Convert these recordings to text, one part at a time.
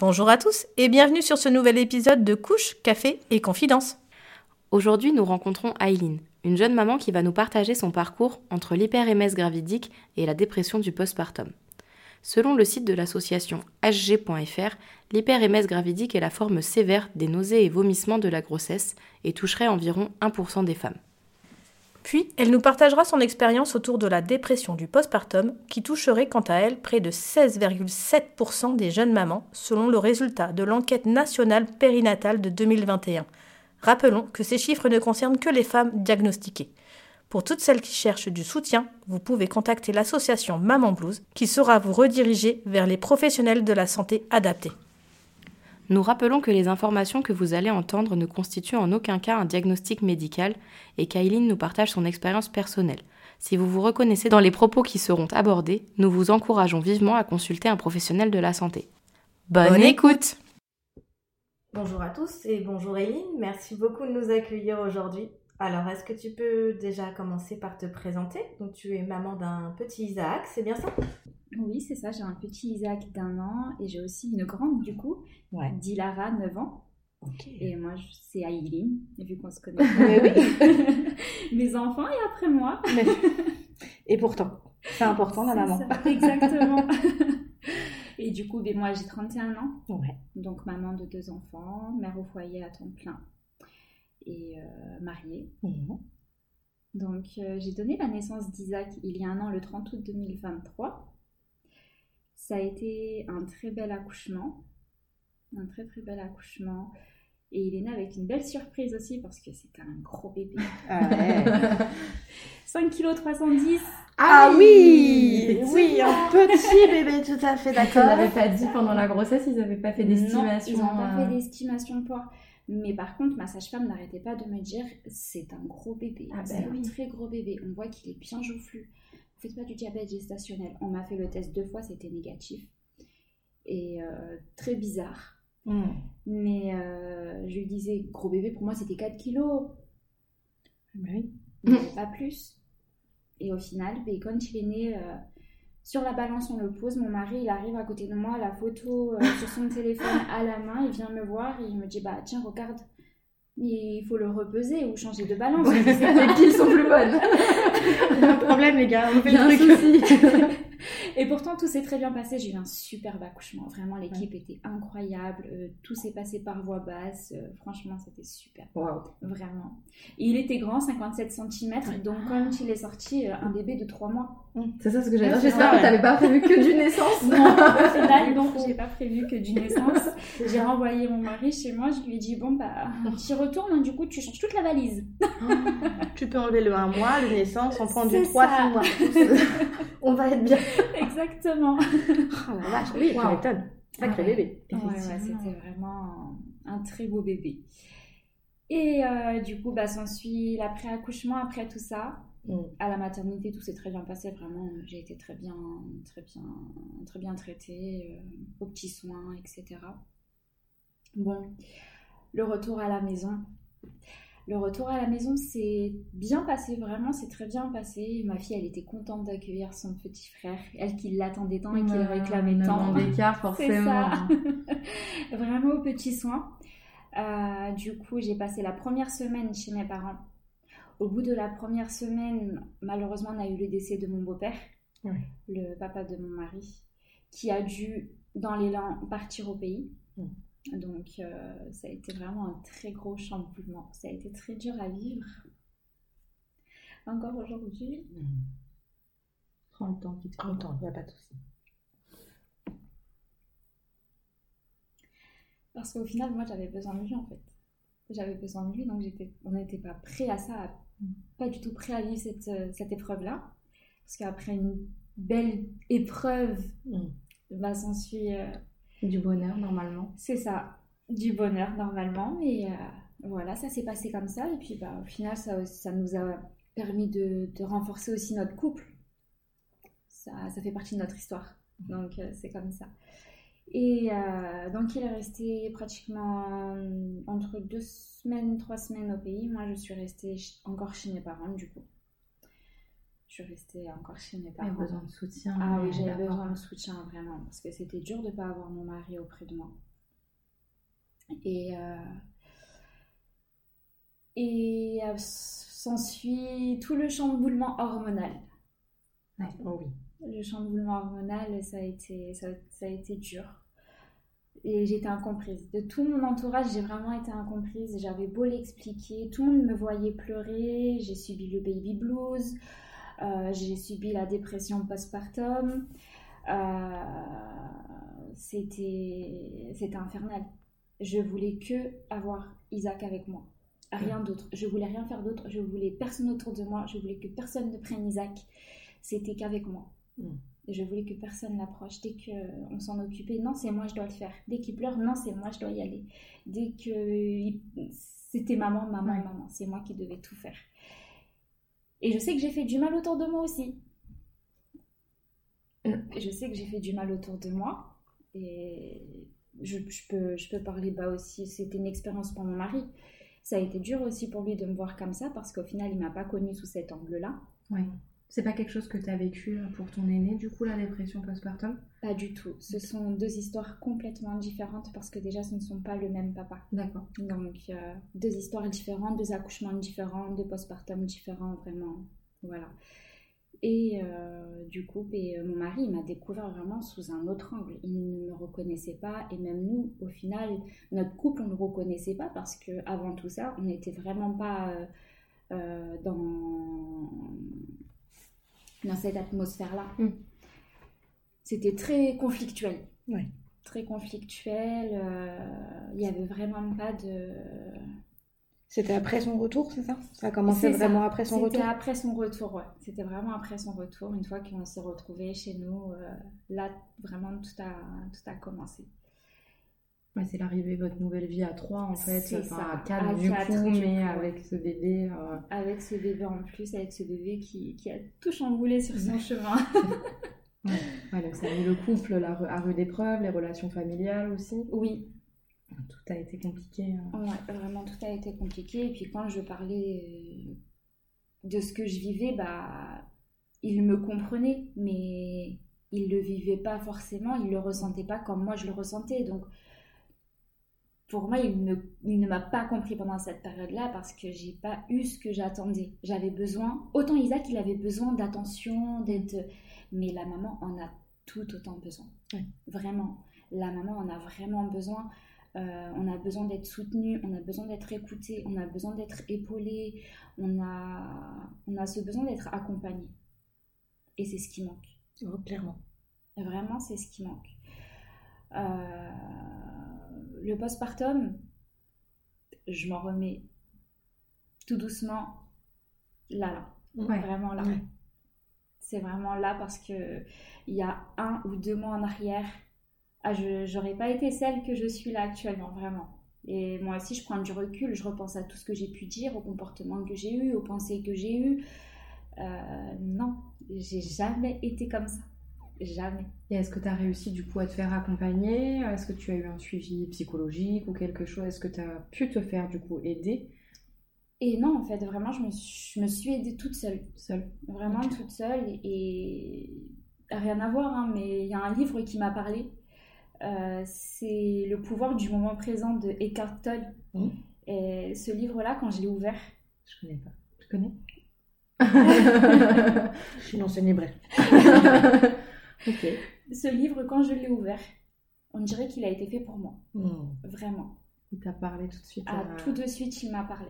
Bonjour à tous et bienvenue sur ce nouvel épisode de Couche, Café et Confidence. Aujourd'hui, nous rencontrons Aileen, une jeune maman qui va nous partager son parcours entre l'hyperémèse gravidique et la dépression du postpartum. Selon le site de l'association hg.fr, l'hyperémèse gravidique est la forme sévère des nausées et vomissements de la grossesse et toucherait environ 1% des femmes. Puis, elle nous partagera son expérience autour de la dépression du postpartum, qui toucherait quant à elle près de 16,7% des jeunes mamans, selon le résultat de l'enquête nationale périnatale de 2021. Rappelons que ces chiffres ne concernent que les femmes diagnostiquées. Pour toutes celles qui cherchent du soutien, vous pouvez contacter l'association Maman Blues qui saura vous rediriger vers les professionnels de la santé adaptés. Nous rappelons que les informations que vous allez entendre ne constituent en aucun cas un diagnostic médical et qu'Aileen nous partage son expérience personnelle. Si vous vous reconnaissez dans les propos qui seront abordés, nous vous encourageons vivement à consulter un professionnel de la santé. Bonne, écoute Bonjour à tous et bonjour Aileen, merci beaucoup de nous accueillir aujourd'hui. Alors, est-ce que tu peux déjà commencer par te présenter? Donc, tu es maman d'un petit Isaac, c'est bien ça? Oui, c'est ça. J'ai un petit Isaac d'un an et j'ai aussi une grande, du coup, Ouais. Dilara, 9 ans. Et moi, c'est Aileen, vu qu'on se connaît. oui. Mes enfants et après moi. Et pourtant, c'est important la maman. ça, Exactement. et du coup, ben, moi, j'ai 31 ans. Ouais. Donc, maman de deux enfants, mère au foyer à temps plein et euh, mariée. Mhm. Donc, euh, j'ai donné la naissance d'Isaac il y a un an, le 30 août 2023. Ça a été un très bel accouchement. Un très très bel accouchement. Et il est né avec une belle surprise aussi parce que c'était un gros bébé. Ah ouais. 5 kg 310. Ah oui. Oui, un petit bébé, tout à fait Ils d'accord. n'avaient pas dit pendant la grossesse, ils n'avaient pas fait d'estimation. Ils n'ont pas euh, fait d'estimation de poids. Mais par contre, ma sage-femme n'arrêtait pas de me dire c'est un gros bébé. Ah c'est bah un oui. très gros bébé. On voit qu'il est bien joufflu. Vous faites pas du diabète gestationnel. On m'a fait le test deux fois, c'était négatif. Et euh, très bizarre. Mhm. Mais euh, je lui disais gros bébé, pour moi c'était 4 kilos. Bah oui. Mais pas plus. Et au final, ben, quand il est né, euh, sur la balance, on le pose. Mon mari, il arrive à côté de moi, la photo euh, sur son téléphone à la main. Il vient me voir et il me dit Bah, tiens, regarde, il faut le repeser ou changer de balance. C'est Les piles sont plus bonnes. Il y a un problème, les gars, on fait le truc. Et pourtant, tout s'est très bien passé. J'ai eu un superbe accouchement. Vraiment, l'équipe était incroyable. Euh, tout s'est passé par voie basse. Euh, franchement, c'était super. Waouh. Vraiment. Et il était grand, 57 cm. Donc, quand il est sorti, euh, un bébé de 3 mois. C'est ça ce que j'allais dire. J'espère que t'avais pas prévu que d'une naissance. Non, au final, donc j'ai pas prévu que d'une naissance. J'ai renvoyé mon mari chez moi, je lui ai dit bon bah tu retournes, du coup tu changes toute la valise. Tu peux enlever le 1 mois, le naissance, on prend du C'est 3 ça. mois. on va être bien. Exactement. Oh la vache, oui, tu Wow. m'étonnes. Sacré Ouais. bébé. Ouais, ouais, effectivement. c'était vraiment un, un très beau bébé. Et euh, du coup, bah, s'ensuit l'après-accouchement, après tout ça. Mm. À la maternité, tout s'est très bien passé. Vraiment, j'ai été très bien, très bien, très bien traitée, euh, aux petits soins, etc. Bon, le retour à la maison. Le retour à la maison, c'est bien passé, vraiment, c'est très bien passé. Ma fille, elle était contente d'accueillir son petit frère, elle qui l'attendait tant et qui le réclamait tant. an d'écart, forcément. ça. Vraiment aux petits soins. Euh, du coup, j'ai passé la première semaine chez mes parents. Au bout de la première semaine, malheureusement, on a eu le décès de mon beau-père, Oui. le papa de mon mari, qui a dû, dans l'élan, partir au pays. Mm. Donc, euh, ça a été vraiment un très gros chamboulement. Ça a été très dur à vivre. Encore aujourd'hui. Prends le temps qui te prend le temps, il n'y a pas de souci. Parce qu'au final, moi, j'avais besoin de lui, en fait. J'avais besoin de lui, donc on n'était pas prêt à ça, pas du tout prêt à vivre cette, euh, cette épreuve-là. Parce qu'après une belle épreuve, Mm. bah, s'ensuit... euh, Du bonheur, normalement. c'est ça. du bonheur normalement. Mais euh, voilà, ça s'est passé comme ça. Et puis bah, au final, ça, ça nous a permis de, renforcer aussi notre couple. Ça, ça fait partie de notre histoire. Donc euh, c'est comme ça. Et euh, donc il est resté pratiquement entre deux semaines, trois semaines au pays. Moi, je suis restée encore chez mes parents du coup. Je suis restée encore chez mes J'avais parents. besoin de soutien. Ah oui, j'avais besoin de soutien vraiment parce que c'était dur de ne pas avoir mon mari auprès de moi. Et, euh, et euh, s'ensuit tout le chamboulement hormonal. Oh oui. Le chamboulement hormonal, ça a été, ça, ça a été dur. Et j'étais incomprise. De tout mon entourage, j'ai vraiment été incomprise. J'avais beau l'expliquer, tout le monde me voyait pleurer. J'ai subi le baby blues. Euh, j'ai subi la dépression postpartum. Euh, c'était, c'était infernal. Je voulais que avoir Isaac avec moi. Rien d'autre. Je voulais rien faire d'autre. Je voulais personne autour de moi. Je voulais que personne ne prenne Isaac. C'était qu'avec moi. Mm. Et je voulais que personne l'approche. Dès qu'on s'en occupait, non, c'est moi, je dois le faire. Dès qu'il pleure, non, c'est moi, je dois y aller. Dès que c'était maman, maman, Ouais. maman, c'est moi qui devais tout faire. Et je sais que j'ai fait du mal autour de moi aussi. Mm. Je sais que j'ai fait du mal autour de moi. Et je, je peux, je peux parler bas aussi. C'était une expérience pour mon mari. Ça a été dur aussi pour lui de me voir comme ça parce qu'au final, il m'a pas connue sous cet angle-là. Ouais. C'est pas quelque chose que tu as vécu euh, pour ton aîné, du coup, la dépression postpartum? Pas du tout. Ce sont deux histoires complètement différentes parce que déjà, ce ne sont pas le même papa. D'accord. Donc, euh, deux histoires différentes, deux accouchements différents, deux postpartum différents, vraiment. Voilà. Et euh, du coup, et, euh, mon mari il m'a découvert vraiment sous un autre angle. Il ne me reconnaissait pas et même nous, au final, notre couple, on ne le reconnaissait pas parce que avant tout ça, on n'était vraiment pas euh, dans, dans cette atmosphère-là. Mm. C'était très conflictuel. Ouais. Très conflictuel. euh, Il n'y avait vraiment pas de. C'était après son retour, c'est ça? Ça a commencé ça. vraiment après son C'était retour? après son retour, ouais. C'était vraiment après son retour. Une fois qu'on s'est retrouvés chez nous, euh, là, vraiment, tout a, tout a commencé. Ouais, c'est l'arrivée de votre nouvelle vie à trois, en fait. C'est Enfin, ça. à quatre, À du quatre, coup, du mais coup, avec ce bébé. euh, Avec ce bébé en plus, avec ce bébé qui, qui a tout chamboulé sur son chemin. Ouais, donc ça a mis le couple la à rude épreuve, les relations familiales aussi. Oui, Tout a été compliqué. hein. Ouais, vraiment, tout a été compliqué. Et puis quand je parlais euh, de ce que je vivais, bah, il me comprenait, mais il le vivait pas forcément, il le ressentait pas comme moi je le ressentais. Donc, pour moi, il ne, il ne m'a pas compris pendant cette période-là parce que j'ai pas eu ce que j'attendais. J'avais besoin, autant Isaac, il avait besoin d'attention, d'être, mais la maman en a tout autant besoin. Vraiment, la maman en a vraiment besoin. Euh, on a besoin d'être soutenu, on a besoin d'être écouté, on a besoin d'être épaulé, on a, on a ce besoin d'être accompagné. Et c'est ce qui manque. Oh, Clairement. Vraiment, c'est ce qui manque. Euh, le postpartum, je m'en remets tout doucement là, là. Ouais. Vraiment là. Ouais. C'est vraiment là parce que il y a un ou deux mois en arrière, ah, je j'aurais pas été celle que je suis là actuellement, vraiment. Et moi aussi, je prends du recul, je repense à tout ce que j'ai pu dire, au comportement que j'ai eu, aux pensées que j'ai eues. Euh, non, j'ai jamais été comme ça. Jamais. Et est-ce que tu as réussi du coup à te faire accompagner? Est-ce que tu as eu un suivi psychologique ou quelque chose? Est-ce que tu as pu te faire du coup aider? Et non, en fait, vraiment, je me suis, je me suis aidée toute seule. seule Vraiment toute seule. Et rien à voir, hein, mais il y a un livre qui m'a parlé. Euh, c'est Le pouvoir du moment présent de Eckhart Tolle. Mhm. Et ce livre-là, quand je l'ai ouvert, Je connais pas. Je connais? Je suis une ancienne ce livre, quand je l'ai ouvert, on dirait qu'il a été fait pour moi. Hmm. Vraiment. Il t'a parlé tout de suite. Ah, à- tout de suite, il m'a parlé.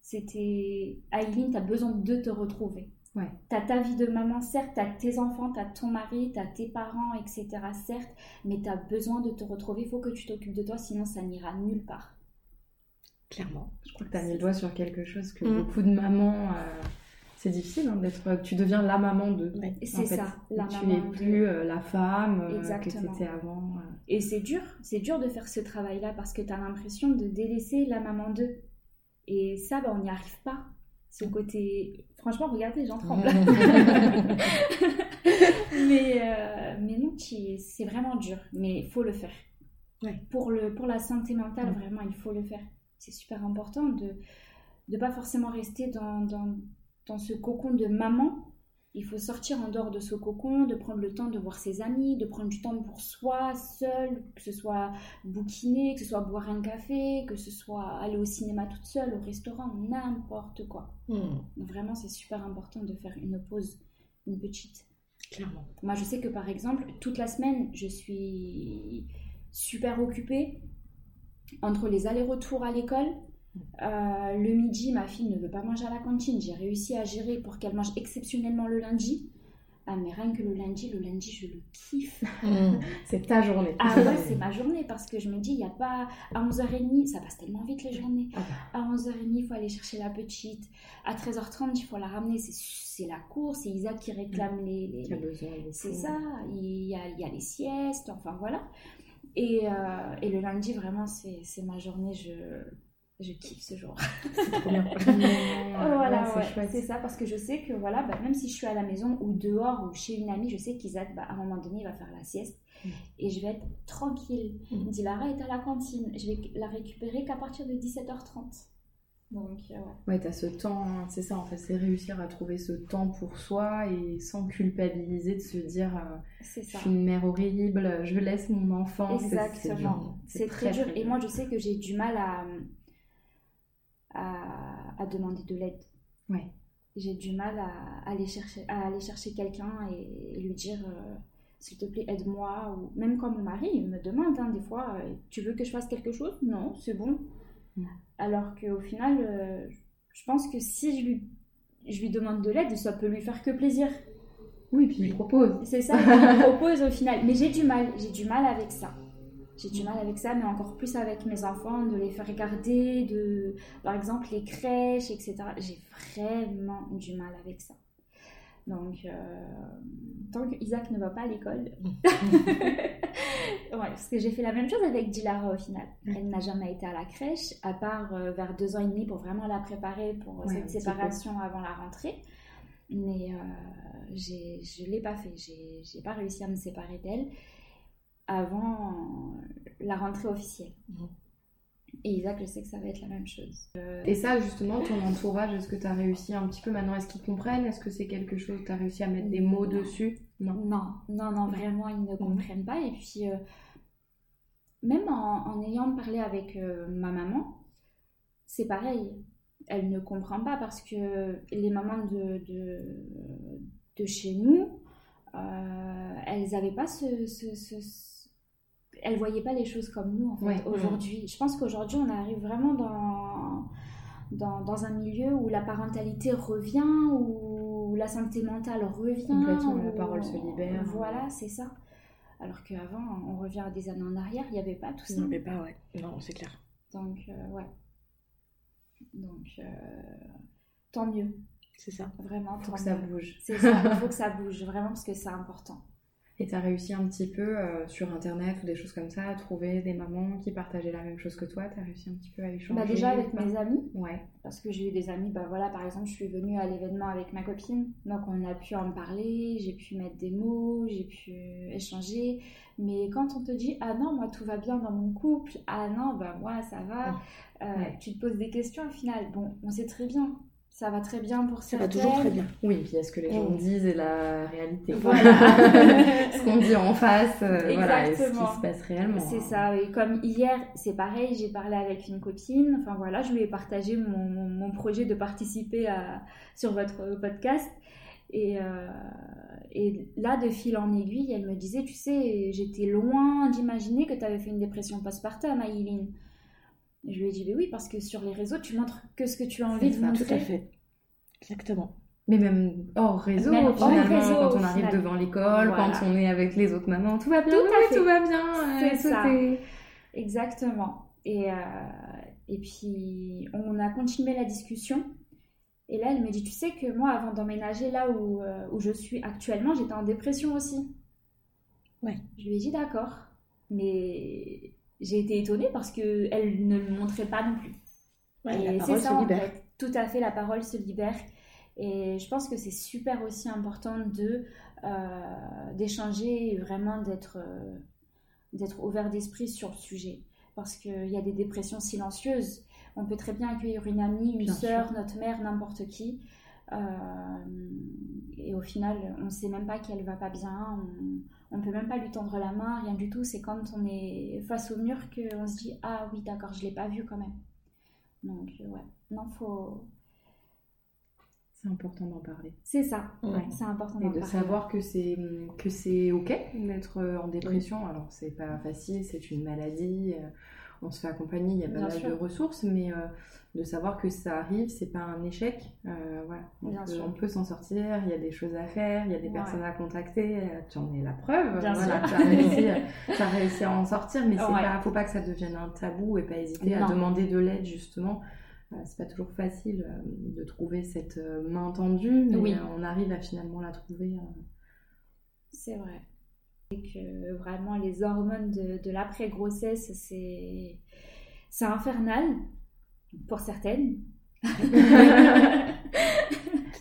C'était Aileen, t'as besoin de te retrouver. Ouais. T'as ta vie de maman, certes, t'as tes enfants, t'as ton mari, t'as tes parents, etc. Certes, mais t'as besoin de te retrouver. Il faut que tu t'occupes de toi, sinon ça n'ira nulle part. Clairement. Je crois que tu as mis le doigt sur quelque chose que Mm. beaucoup de mamans. euh, c'est difficile hein, d'être. Tu deviens la maman de. Ouais. C'est ça, la tu maman n'es plus euh, la femme euh, que tu étais avant. euh. Et c'est dur, c'est dur de faire ce travail-là parce que tu as l'impression de délaisser la maman d'eux. Et ça, bah, on n'y arrive pas. Ce côté. Franchement, regardez, j'en tremble. mais, euh, mais non, c'est vraiment dur. Mais il faut le faire. Ouais. Pour, le, pour la santé mentale, vraiment, il faut le faire. C'est super important de ne pas forcément rester dans, dans, dans ce cocon de maman. Il faut sortir en dehors de ce cocon, de prendre le temps de voir ses amis, de prendre du temps pour soi, seul, que ce soit bouquiner, que ce soit boire un café, que ce soit aller au cinéma toute seule, au restaurant, n'importe quoi. Hmm, Vraiment, c'est super important de faire une pause, une petite. clairement. Moi, je sais que par exemple, toute la semaine, je suis super occupée entre les allers-retours à l'école. Euh, le midi, ma fille ne veut pas manger à la cantine. J'ai réussi à gérer pour qu'elle mange exceptionnellement le lundi. Ah, mais rien que le lundi, le lundi, je le kiffe. Hmm, C'est ta journée. Ah ouais, c'est ma journée parce que je me dis, il n'y a pas à 11h30, ça passe tellement vite les journées. Ah À 11h30, il faut aller chercher la petite. À 13h30, il faut la ramener. C'est- la course, c'est Isaac qui réclame les, les- Qui a besoin beaucoup. c'est ça, il y, a, il y a les siestes, enfin voilà. Et, euh, et le lundi, vraiment, c'est c'est ma journée, je, je kiffe ce jour. C'est trop bien. voilà, Ouais, c'est ouais, chouette. c'est ça, parce que je sais que voilà, bah, même si je suis à la maison ou dehors ou chez une amie, je sais qu'Isaac, bah, à un moment donné, il va faire la sieste Mm. et je vais être tranquille. Mm. Dilara est à la cantine, je vais la récupérer qu'à partir de 17h30. Donc, euh, ouais. Ouais, t'as ce temps, hein, c'est ça en fait, c'est réussir à trouver ce temps pour soi et sans culpabiliser de se dire euh, c'est je ça. suis une mère horrible, je laisse mon enfant. C'est- c'est dur. Exactement. C'est très, dur. Et moi, je sais que j'ai du mal à, à, à demander de l'aide. Ouais. J'ai du mal à aller chercher, à aller chercher quelqu'un et, et lui dire euh, s'il te plaît, aide-moi. Ou même quand mon mari il me demande, hein, des fois, euh, tu veux que je fasse quelque chose? Non, c'est bon. Mm. Alors qu'au final, euh, je pense que si je lui, je lui demande de l'aide, ça peut lui faire que plaisir. Oui, puis il propose. C'est ça qu'il propose au final. Mais j'ai du mal, j'ai du mal avec ça. J'ai du mal avec ça, mais encore plus avec mes enfants, de les faire regarder, de, par exemple, les crèches, etc. J'ai vraiment du mal avec ça. Donc, euh, tant que Isaac ne va pas à l'école, ouais, parce que j'ai fait la même chose avec Dilara au final. Elle n'a jamais été à la crèche, à part euh, vers deux ans et demi pour vraiment la préparer pour Ouais, un cette peu. séparation avant la rentrée. Mais euh, je ne l'ai pas fait. J'ai pas réussi à me séparer d'elle avant la rentrée officielle. Mhm. Et Isaac, je sais que ça va être la même chose. Et ça, justement, ton entourage, est-ce que tu as réussi un petit peu maintenant? Est-ce qu'ils comprennent? Est-ce que c'est quelque chose tu as réussi à mettre des mots Non. dessus? Non. Non, non, non, vraiment, ils ne comprennent pas. Et puis, euh, même en, en ayant parlé avec euh, ma maman, c'est pareil. Elle ne comprend pas parce que les mamans de, de, de chez nous, euh, elles n'avaient pas ce, ce, ce- Elles voyaient pas les choses comme nous, en fait, Ouais. aujourd'hui. Je pense qu'aujourd'hui, on arrive vraiment dans, dans, dans un milieu où la parentalité revient, où la santé mentale revient. Complètement, la où- parole se libère. Voilà, c'est ça. Alors qu'avant, on revient à des années en arrière, il n'y avait pas tout ça. Non, mais pas, ouais. Non, c'est clair. Donc, euh, ouais. Donc, euh, tant mieux. C'est ça. Vraiment, Faut tant que ça bouge. C'est ça, il faut que ça bouge, vraiment, parce que c'est important. Et tu as réussi un petit peu euh, sur internet ou des choses comme ça à trouver des mamans qui partageaient la même chose que toi Tu as réussi un petit peu à échanger Bah, déjà avec mes amis, Ouais. parce que j'ai eu des amis, bah voilà, par exemple, je suis venue à l'événement avec ma copine, donc on a pu en parler, j'ai pu mettre des mots, j'ai pu échanger. Mais quand on te dit, ah non, moi tout va bien dans mon couple, ah non, bah moi ça va, euh, Ouais. tu te poses des questions au final. Bon, on sait très bien, ça va très bien pour Ça va certaines. toujours très bien. Oui, puis est-ce que les gens disent et la réalité Voilà. Ce qu'on dit en face, euh, voilà, et ce qui se passe réellement. C'est hein. ça, et comme hier, c'est pareil, j'ai parlé avec une copine, enfin voilà, je lui ai partagé mon, mon- mon projet de participer à, sur votre podcast. Et, euh, et là, de fil en aiguille, elle me disait, tu sais, j'étais loin d'imaginer que tu avais fait une dépression postpartum, Aileen. Et Je lui ai dit, mais oui, parce que sur les réseaux, tu montres que ce que tu as envie de ça, montrer. tout à fait. Exactement. Mais même hors réseau, Même hors finalement, réseau, quand on arrive final. devant l'école, Voilà. quand on est avec les autres mamans, tout va bien, Tout oui, tout va bien, euh, C'est tout ça. est- Exactement. Et, euh, et puis, on a continué la discussion. Et là, elle me dit, tu sais que moi, avant d'emménager là où, euh, où je suis actuellement, j'étais en dépression aussi. Ouais. Je lui ai dit, d'accord. Mais j'ai été étonnée parce qu'elle ne le montrait pas non plus. Ouais, Et la parole c'est ça, se en libère. fait. Tout à fait, la parole se libère. Et je pense que c'est super aussi important de euh, d'échanger et vraiment d'être euh, d'être ouvert d'esprit sur le sujet. Parce qu'il y a des dépressions silencieuses. On peut très bien accueillir une amie, une sœur, notre mère, n'importe qui. Euh, et au final, on ne sait même pas qu'elle va pas bien. On ne peut même pas lui tendre la main, rien du tout. C'est quand on est face au mur qu'on se dit Ah oui, d'accord, je ne l'ai pas vu quand même. Donc, euh, ouais. Non, faut. C'est important d'en parler. C'est ça. Ouais. C'est important Et d'en de parler. savoir que c'est que c'est ok d'être en dépression. Alors c'est pas facile, c'est une maladie. euh, On se fait accompagner, il y a pas mal de ressources, mais euh, de savoir que ça arrive, c'est pas un échec. euh, voilà, on Bien peut, s'en sortir. Il y a des choses à faire, il y a des Ouais. personnes à contacter. euh, Tu en es la preuve. Bien voilà, sûr. t'as réussi, à en sortir, mais c'est Ouais. pas, faut pas que ça devienne un tabou et pas hésiter à demander de l'aide justement. C'est pas toujours facile de trouver cette main tendue, mais Oui. on arrive à finalement la trouver. C'est vrai. Et que vraiment, les hormones de, de l'après-grossesse, c'est c'est infernal pour certaines.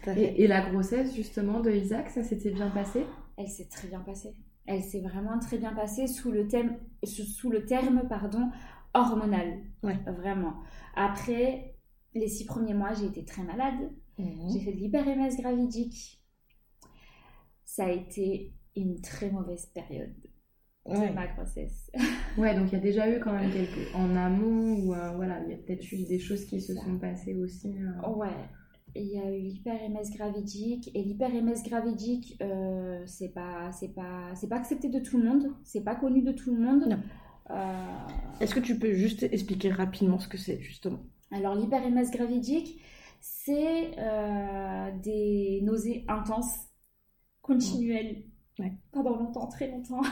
Et, et la grossesse justement de Isaac, ça s'était bien passé? Elle s'est très bien passée. Elle s'est vraiment très bien passée sous le, thème, sous le terme pardon, hormonal. Ouais. Vraiment. Après les six premiers mois, j'ai été très malade. Mhm. J'ai fait de l'hyper-MS gravidique. Ça a été une très mauvaise période de Ouais. ma grossesse. Ouais, donc il y a déjà eu quand même quelques en amont ou voilà, il y a peut-être eu des choses qui se Ça. sont passées aussi. euh. Ouais, il y a eu l'hyper-MS gravidique et l'hyper-MS gravidique, euh, c'est pas, c'est pas, c'est pas accepté de tout le monde, c'est pas connu de tout le monde. Euh, Est-ce que tu peux juste expliquer rapidement ce que c'est, justement? Alors l'hyper-MS gravidique, c'est euh, des nausées intenses, continuelles, Ouais. Pendant longtemps, très longtemps.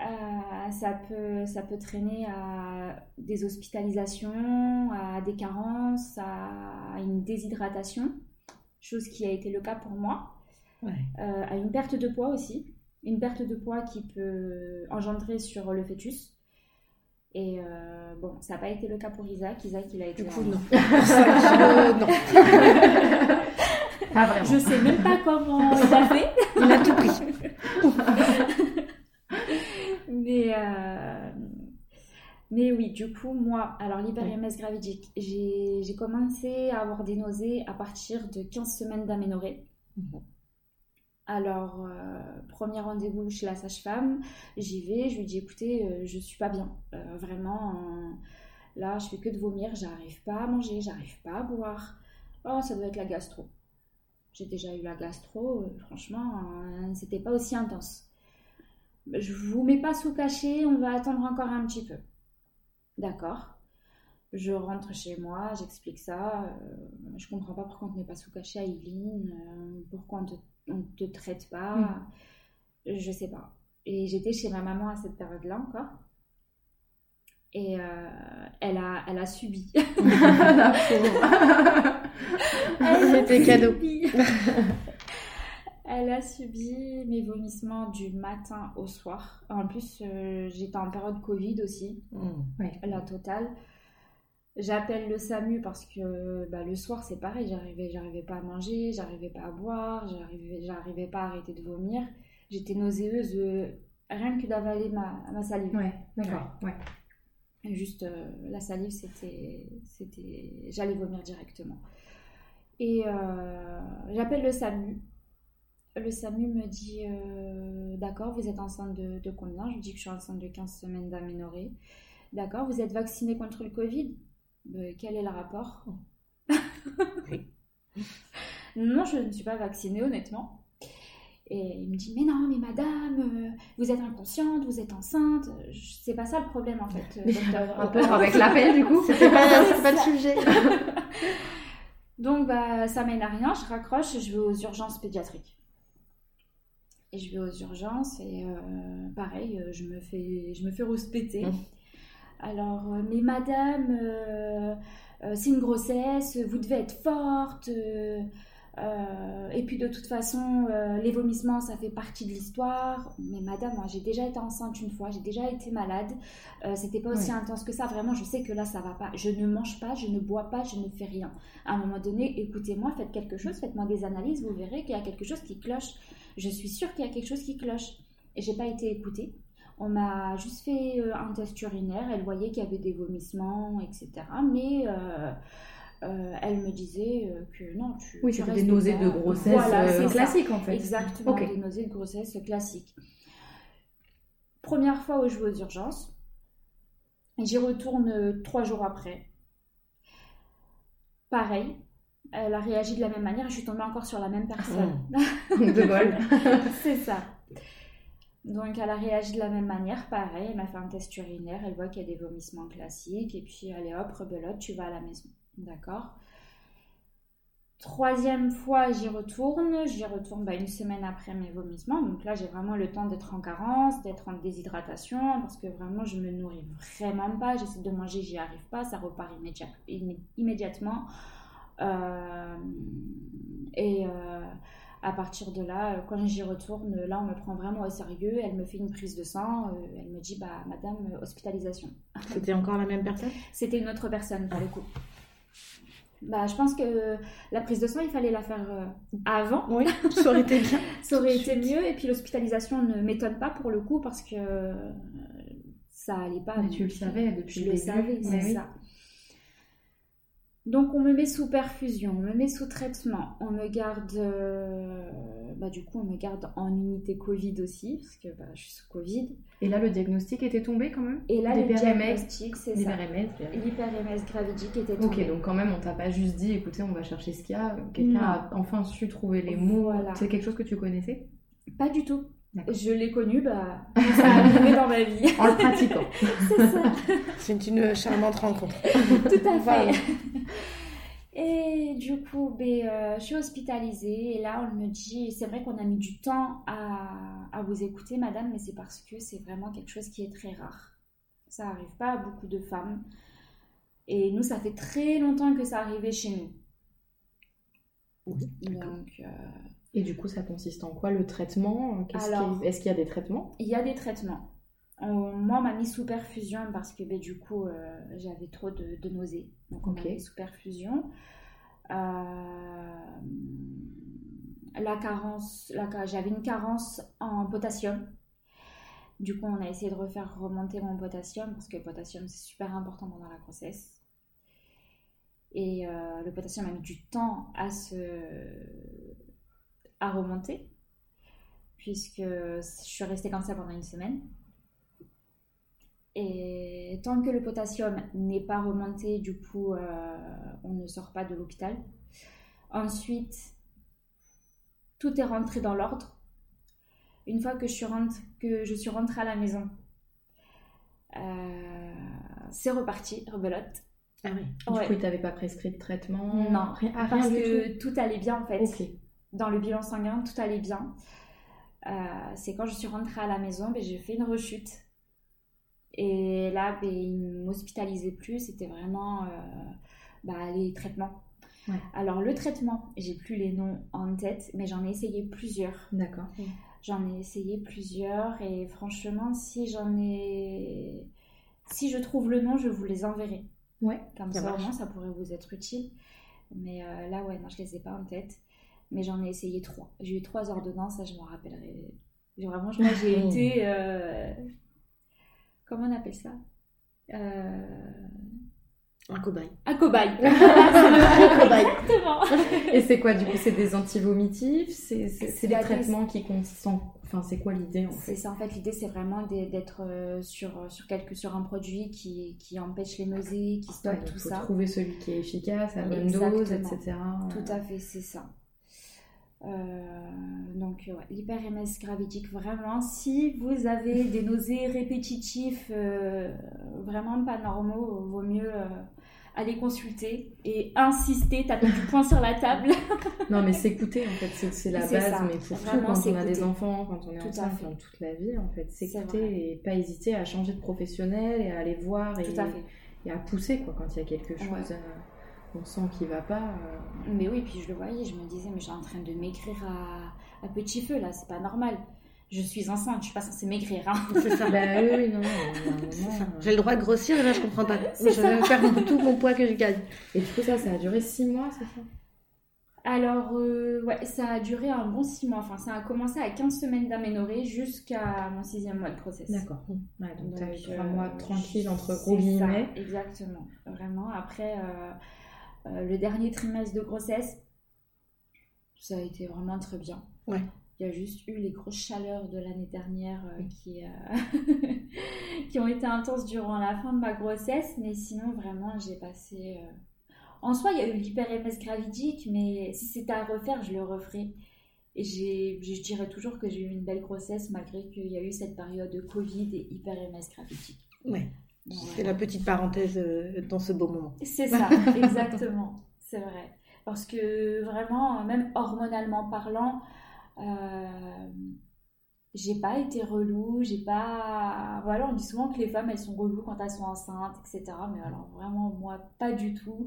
Euh, ça, peut, ça peut traîner à des hospitalisations, à des carences, à une déshydratation, chose qui a été le cas pour moi, Ouais. Euh, à une perte de poids aussi, une perte de poids qui peut engendrer sur le fœtus. Et euh, bon, ça n'a pas été le cas pour Isaac. Isaac, il a été. Du coup, non. 5 kilos, non. Pas vraiment. Je sais même pas comment il a fait. Il a tout pris. Mais, euh, mais oui, du coup, moi, alors l'hyper-MS gravidique, j'ai commencé à avoir des nausées à partir de 15 semaines d'aménorrhée. Mhm. Alors, euh, premier rendez-vous chez la sage-femme, j'y vais, je lui dis écoutez, euh, je suis pas bien. Euh, vraiment, là, je fais que de vomir, j'arrive pas à manger, j'arrive pas à boire. Oh, ça doit être la gastro. J'ai déjà eu la gastro, euh, franchement, euh, c'était pas aussi intense. Je vous mets pas sous cachet, on va attendre encore un petit peu. D'accord. Je rentre chez moi, j'explique ça. euh, je comprends pas pourquoi on ne met pas sous cachet à Eileen, euh, pourquoi on te, on te traite pas. Je sais pas. Et j'étais chez ma maman à cette période-là encore. Et euh, elle, a, elle a subi. C'était cadeau. Elle a subi mes vomissements du matin au soir. En plus, euh, j'étais en période Covid aussi. Ouais. la totale. J'appelle le SAMU parce que bah, le soir, c'est pareil. J'arrivais, j'arrivais pas à manger, j'arrivais pas à boire, j'arrivais, j'arrivais pas à arrêter de vomir. J'étais nauséeuse euh, rien que d'avaler ma, ma salive. Ouais, d'accord. Ouais. Juste euh, la salive, c'était, c'était, j'allais vomir directement. Et euh, j'appelle le SAMU. Le SAMU me dit euh, D'accord, vous êtes enceinte de, de combien? Je dis que je suis enceinte de 15 semaines d'aménorrhée. D'accord, vous êtes vaccinée contre le Covid? Quel est le rapport? Non, je ne suis pas vaccinée, honnêtement. Et il me dit Mais non, mais madame, euh, vous êtes inconsciente, vous êtes enceinte. C'est pas ça le problème en fait. Mais docteur. Rapport avec l'appel du coup C'était pas, pas le sujet. Donc, bah, ça mène à rien. Je raccroche et je vais aux urgences pédiatriques. Et je vais aux urgences et euh, pareil, euh, je me fais, je me fais rouspéter. Mm. Alors, euh, mais madame, euh, euh, c'est une grossesse, vous devez être forte. Euh, et puis de toute façon, euh, les vomissements, ça fait partie de l'histoire. Mais madame, moi j'ai déjà été enceinte une fois, j'ai déjà été malade. Euh, C'était pas aussi intense que ça. Vraiment, je sais que là, ça va pas. Je ne mange pas, je ne bois pas, je ne fais rien. À un moment donné, écoutez-moi, faites quelque chose, faites-moi des analyses, vous verrez qu'il y a quelque chose qui cloche. Je suis sûre qu'il y a quelque chose qui cloche. Et j'ai pas été écoutée. On m'a juste fait euh, un test urinaire. Elle voyait qu'il y avait des vomissements, etc. Mais euh, elle me disait euh, que non, tu. Oui, c'était des nausées de grossesse Voilà, euh, classiques en fait. Exactement, Ok. des nausées de grossesse classiques. Première fois où je vais aux urgences, j'y retourne trois jours après. Pareil, elle a réagi de la même manière et je suis tombée encore sur la même personne. De bol. C'est ça. Donc elle a réagi de la même manière, pareil, elle m'a fait un test urinaire, elle voit qu'il y a des vomissements classiques et puis allez hop, rebelote, tu vas à la maison. D'accord Troisième fois, j'y retourne. J'y retourne bah, une semaine après mes vomissements. Donc là, j'ai vraiment le temps d'être en carence, d'être en déshydratation, parce que vraiment, je me nourris vraiment pas. J'essaie de manger, j'y arrive pas. Ça repart immédiat- immé- immédiatement. Euh, et euh, à partir de là, euh, quand j'y retourne, là, on me prend vraiment au sérieux. Elle me fait une prise de sang. euh, elle me dit, bah, madame, hospitalisation. C'était encore la même personne? C'était une autre personne pour le coup. Bah, je pense que la prise de sang, il fallait la faire euh, avant. Oui, ça aurait été bien. Ça aurait été mieux. Et puis l'hospitalisation ne m'étonne pas pour le coup parce que euh, ça allait pas. Mais tu le savais depuis Je le le savais, c'est oui. ça. Donc on me met sous perfusion, on me met sous traitement, on me garde, euh, bah, du coup on me garde en unité Covid aussi parce que bah, je suis sous Covid. Et là, le diagnostic était tombé quand même? Et là le L'hyper-MS, diagnostic c'est ça, L'hyper-MS. l'hyper-MS gravidique était tombé. Ok, donc quand même, on t'a pas juste dit, écoutez, on va chercher ce qu'il y a. Quelqu'un Non. a enfin su trouver les mots. Voilà. C'est quelque chose que tu connaissais? Pas du tout. D'accord. Je l'ai connu, bah, ça arrivé dans ma vie. En le pratiquant. C'est ça. C'est une charmante rencontre. Tout à Voilà. Et du coup, ben, euh, je suis hospitalisée et là, on me dit, c'est vrai qu'on a mis du temps à, à vous écouter, madame, mais c'est parce que c'est vraiment quelque chose qui est très rare. Ça n'arrive pas à beaucoup de femmes. Et nous, ça fait très longtemps que ça arrivait chez nous. Donc, euh, Et du coup, ça consiste en quoi le traitement? Est- Est-ce qu'il y a des traitements? il y a des traitements. Moi, on m'a mis sous perfusion parce que ben, du coup, euh, j'avais trop de, de nausées. Donc, on Ok. m'a mis sous perfusion. Euh, la carence, la j'avais une carence en potassium. Du coup, on a essayé de refaire remonter mon potassium parce que le potassium, c'est super important pendant la grossesse. Et euh, le potassium a mis du temps à se à remonter puisque je suis restée comme ça pendant une semaine. Et tant que le potassium n'est pas remonté, du coup, euh, on ne sort pas de l'hôpital. Ensuite, tout est rentré dans l'ordre. Une fois que je suis, rentre- que je suis rentrée à la maison, euh, c'est reparti, rebelote. Ah oui. Du Ouais. coup, ils t'avaient pas prescrit de traitement Non, rien, ah, parce rien que tout. allait bien en fait. tout. Ok. Dans le bilan sanguin, tout allait bien. Euh, c'est quand je suis rentrée à la maison, ben, j'ai fait une rechute. Et là, ben, ils ne m'hospitalisaient plus, c'était vraiment euh, bah, les traitements. Ouais. Alors le traitement, j'ai plus les noms en tête, mais j'en ai essayé plusieurs. D'accord. J'en ai essayé plusieurs et franchement, si j'en ai... Si je trouve le nom, je vous les enverrai. Ouais, Comme ça au moins, ça pourrait vous être utile. Mais euh, là, ouais, non, je les ai pas en tête. Mais j'en ai essayé trois. J'ai eu trois ordonnances, ça, je m'en rappellerai. Vraiment, je- moi, j'ai Oh. été... euh, Comment on appelle ça? Euh... Un cobaye. Un cobaye. Un cobaye. Exactement. Et c'est quoi du coup C'est des antivomitifs? C'est c'est- c'est des traitements qui consistent en... Enfin, c'est quoi l'idée en C'est fait? ça, en fait, l'idée, c'est vraiment d'être euh, sur, sur, quelque, sur un produit qui, qui empêche les nausées, qui Ouais, stoppe donc tout faut ça. trouver celui qui est efficace, à bonne dose, Exactement. etc. Tout à fait, c'est ça. Euh, donc, ouais, l'hyper-MS gravidique, vraiment, si vous avez des nausées répétitifs, euh, vraiment pas normaux, vaut mieux euh, aller consulter et insister, taper du poing sur la table. Non, mais s'écouter en fait, c'est la base, ça. mais pour tout, Vraiment quand on a des enfants, quand on est Tout enceinte, dans toute la vie, en fait, s'écouter et pas hésiter à changer de professionnel et à aller voir et, Tout à fait. et à pousser quoi quand il y a quelque chose. Ouais. Qu'on sent qu'il va pas. euh, Mais oui, puis je le voyais, je me disais, mais j'ai en train de maigrir à, à petit feu là, c'est pas normal. Je suis enceinte, je suis pas censée maigrir. Hein. C'est ça. Bah oui, oui, non, non, euh, J'ai le droit de grossir là je comprends pas. Je vais faire tout mon poids que je gagne. Et du coup, ça, ça a duré six mois, c'est ça? Alors, euh, ouais, ça a duré un bon six mois. Enfin, ça a commencé à 15 semaines d'aménorrhée jusqu'à mon sixième mois de grossesse. D'accord. Ouais, donc eu Donc, trois euh, mois tranquilles entre gros ça, guillemets. exactement, vraiment. Après, euh, le dernier trimestre de grossesse, ça a été vraiment très bien. Ouais. Il y a juste eu les grosses chaleurs de l'année dernière euh, qui, euh, qui ont été intenses durant la fin de ma grossesse, mais sinon, vraiment, j'ai passé. euh, En soi, il y a eu l'hyper-MS gravidique, mais si c'était à refaire, je le referais. Et je dirais toujours que j'ai eu une belle grossesse malgré qu'il y a eu cette période de Covid et hyper-MS gravidique. Ouais. C'est la petite parenthèse euh, dans ce beau moment. c'est ça, exactement. C'est vrai. Parce que vraiment, même hormonalement parlant, euh, j'ai pas été relou, j'ai pas. Voilà, on dit souvent que les femmes elles sont reloues quand elles sont enceintes, etc. Mais alors vraiment, moi, pas du tout.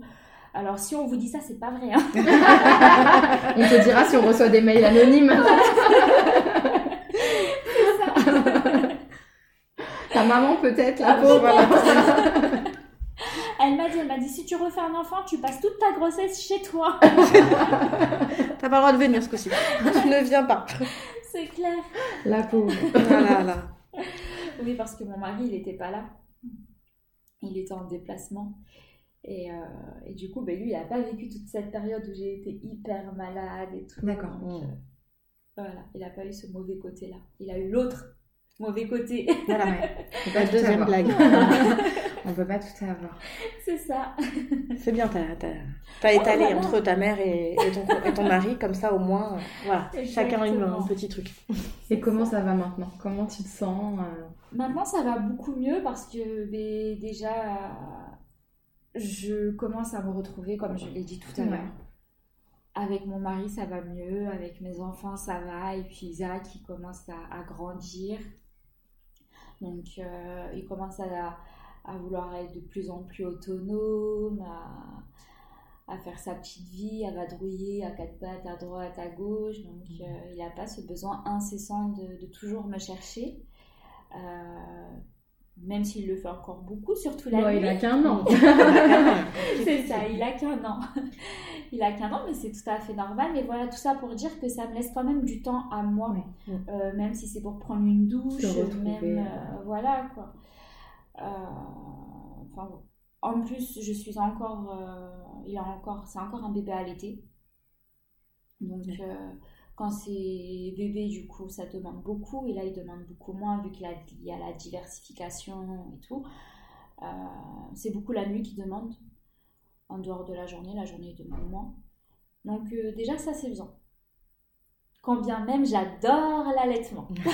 Alors si on vous dit ça, c'est pas vrai. hein. On te dira si on reçoit des mails anonymes. Ta maman peut-être, la pauvre. Elle m'a dit, elle m'a dit, si tu refais un enfant, tu passes toute ta grossesse chez toi. T'as pas le droit de venir ce coup-ci. tu ne viens pas. c'est clair. La pauvre. Voilà, là. Oui, parce que mon mari, il n'était pas là. Il était en déplacement. Et, euh, et du coup, ben, lui, il n'a pas vécu toute cette période où j'ai été hyper malade et tout. D'accord. Donc, euh, voilà, il n'a pas eu ce mauvais côté-là. Il a eu l'autre mauvais côté. Voilà. Faut La tout deuxième avoir. blague. On peut pas tout avoir. c'est ça. C'est bien, t'as t'as- t'as étalé voilà. entre ta mère et, et ton, et ton mari, comme ça au moins, euh, voilà, chacun eu un petit truc. Et comment ça va maintenant? Comment tu te sens euh, Maintenant, ça va beaucoup mieux parce que déjà, je commence à me retrouver, comme je l'ai dit tout à Ouais. l'heure. Avec mon mari, ça va mieux. Avec mes enfants, ça va. Et puis Isaac, il commence à, à grandir. Donc, euh, il commence à, à vouloir être de plus en plus autonome, à, à faire sa petite vie, à vadrouiller à quatre pattes, à droite, à gauche. Donc, euh, il n'a pas ce besoin incessant de, de toujours me chercher. Euh, même s'il le fait encore beaucoup, surtout la Ouais, nuit. il a qu'un an. C'est ça, il a qu'un an. Il a qu'un an, mais c'est tout à fait normal. Mais voilà, tout ça pour dire que ça me laisse quand même du temps à moi, Ouais. Euh, même si c'est pour prendre une douche, même euh, voilà quoi. Euh, enfin, en plus, je suis encore, il a encore, c'est encore un bébé à l'été. Donc, quand c'est bébé, du coup, ça demande beaucoup. Et là, il demande beaucoup moins vu qu'il y a la diversification et tout. Euh, c'est beaucoup la nuit qui demande. En dehors de la journée, la journée demande moins. Donc, euh, déjà, ça, c'est bien. Quand bien même, j'adore l'allaitement.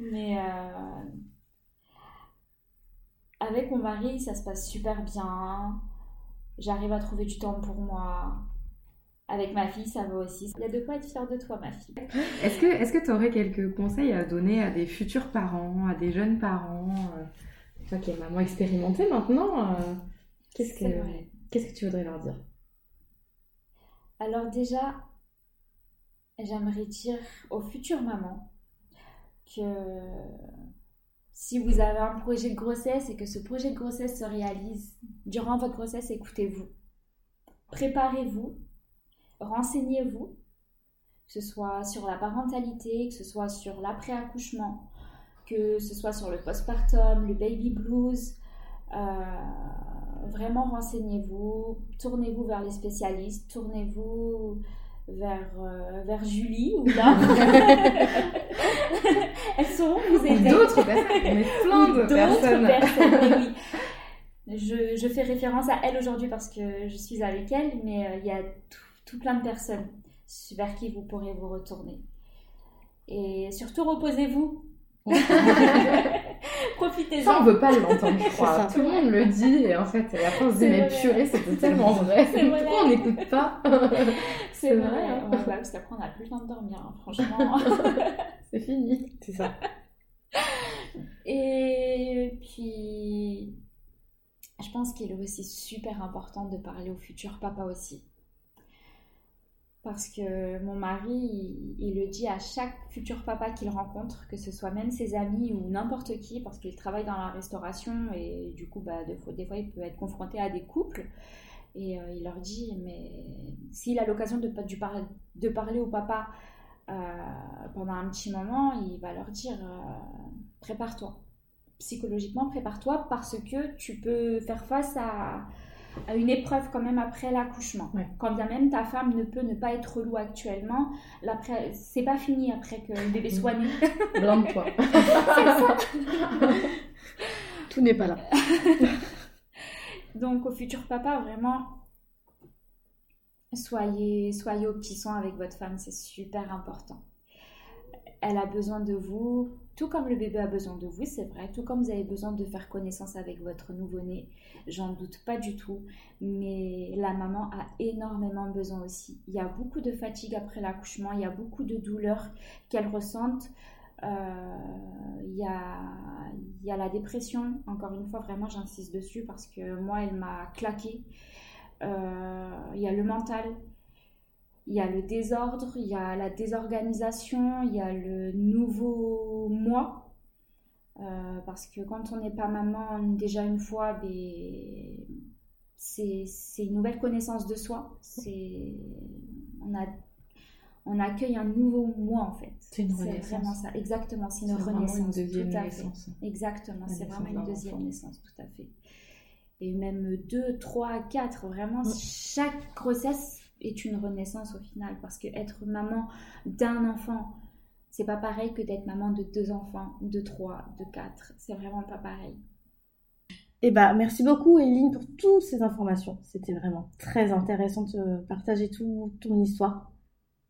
Mais euh, avec mon mari, ça se passe super bien. J'arrive à trouver du temps pour moi. Avec ma fille, ça va aussi. Il y a de quoi être fière de toi, ma fille. Est-ce que est-ce que tu aurais quelques conseils à donner à des futurs parents, à des jeunes parents euh, Toi qui es maman expérimentée maintenant, euh, qu'est-ce que qu'est-ce que tu voudrais leur dire? Alors déjà, j'aimerais dire aux futures mamans que si vous avez un projet de grossesse et que ce projet de grossesse se réalise durant votre grossesse, écoutez-vous. Préparez-vous, renseignez-vous, que ce soit sur la parentalité, que ce soit sur l'après-accouchement, que ce soit sur le postpartum, le baby blues. Euh, vraiment renseignez-vous, tournez-vous vers les spécialistes, tournez-vous vers, euh, vers Julie ou là. Elles sauront vous aider. D'autres personnes, on est plein de d'autres personnes. personnes, mais oui. Je, je fais référence à elle aujourd'hui parce que je suis avec elle, mais euh, il y a tout, tout plein de personnes vers qui vous pourrez vous retourner. Et surtout, reposez-vous. Ça, Profitez-en. on veut pas l'entendre, je crois. ça. Tout le monde le dit et en fait, et après on se dit, C'est mais vrai. purée, c'était tellement vrai. Pourquoi on n'écoute pas C'est c'est vrai. vrai, hein. Ouais, bah, parce qu'après, on n'a plus le temps de dormir, hein, franchement. C'est fini. C'est ça. Et puis, je pense qu'il est aussi super important de parler au futur papa aussi. Parce que mon mari, il, le dit à chaque futur papa qu'il rencontre, que ce soit même ses amis ou n'importe qui, parce qu'il travaille dans la restauration et du coup, bah, des, fois, il peut être confronté à des couples. Et euh, il leur dit, mais s'il a l'occasion de, par- parler au papa euh, pendant un petit moment, il va leur dire, euh, prépare-toi. Psychologiquement, prépare-toi parce que tu peux faire face à une épreuve quand même après l'accouchement. Ouais. Quand bien même ta femme ne peut ne pas être relou actuellement, c'est pas fini après que le bébé soit né. Blinde-toi. Tout n'est pas là. Donc au futur papa, vraiment, soyez, soyez au petit soin avec votre femme, c'est super important. Elle a besoin de vous, tout comme le bébé a besoin de vous, c'est vrai, tout comme vous avez besoin de faire connaissance avec votre nouveau-né, j'en doute pas du tout, mais la maman a énormément besoin aussi. Il y a beaucoup de fatigue après l'accouchement, il y a beaucoup de douleurs qu'elle ressentent. Euh, il y, a, il y a la dépression, encore une fois, vraiment j'insiste dessus parce que moi, elle m'a claqué. Euh, il y a le mental, il y a le désordre, il y a la désorganisation, il y a le nouveau moi. Euh, parce que quand on n'est pas maman déjà une fois, ben, c'est une nouvelle connaissance de soi. On a on accueille un nouveau moi en fait. C'est une renaissance. vraiment ça, exactement, c'est une renaissance. une deuxième tout à fait. naissance. Exactement, c'est vraiment une deuxième enfant. naissance, tout à fait. Et même deux, trois, quatre, vraiment, chaque grossesse est une renaissance au final. Parce que être maman d'un enfant, c'est pas pareil que d'être maman de deux enfants, de trois, de quatre. C'est vraiment pas pareil. Eh ben, merci beaucoup, Eline, pour toutes ces informations. C'était vraiment très intéressant de partager tout ton histoire.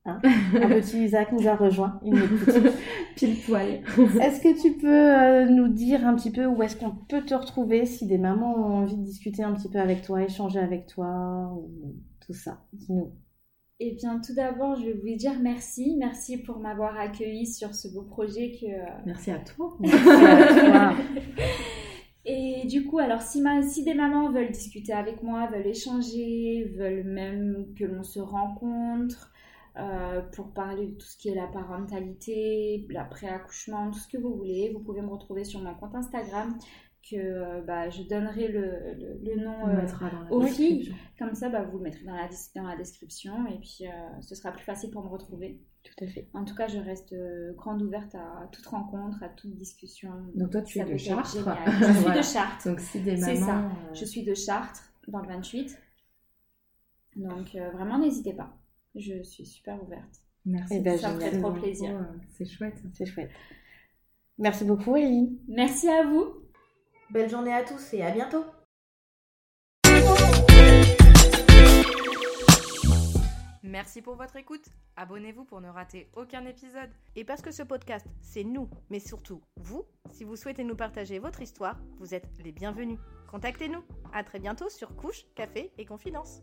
Hein Un petit Isaac nous a rejoint. Il nous écoute. Pile poil. Est-ce que tu peux euh, nous dire un petit peu où est-ce qu'on peut te retrouver si des mamans ont envie de discuter un petit peu avec toi, échanger avec toi, ou tout ça Dis-nous. Eh bien, tout d'abord, je vais vous dire merci. Merci pour m'avoir accueilli sur ce beau projet que, euh, Merci à toi. Merci à toi. Et du coup, alors si, ma- si des mamans veulent discuter avec moi, veulent échanger, veulent même que l'on se rencontre euh, pour parler de tout ce qui est la parentalité, l'après-accouchement, tout ce que vous voulez, vous pouvez me retrouver sur mon compte Instagram que euh, bah, je donnerai le, le- le nom euh, mettra dans la aux filles. comme ça, bah, vous le mettrez dans la, dans la description et puis euh, ce sera plus facile pour me retrouver. Tout à fait. En tout cas, je reste euh, grande ouverte à toute rencontre, à toute discussion. Donc toi, tu Ça es de Chartres. Je suis Voilà. de Chartres. Donc si des C'est mamans... ça. euh, Je suis de Chartres, dans le 28. Donc euh, vraiment, n'hésitez pas. Je suis super ouverte. Merci. Eh ben, Ça me fait trop plaisir. C'est chouette. C'est chouette. Merci beaucoup, Eline. Merci à vous. Belle journée à tous et à bientôt. Merci pour votre écoute. Abonnez-vous pour ne rater aucun épisode. Et parce que ce podcast, c'est nous, mais surtout vous, si vous souhaitez nous partager votre histoire, vous êtes les bienvenus. Contactez-nous. À très bientôt sur Couche, Café et Confidence.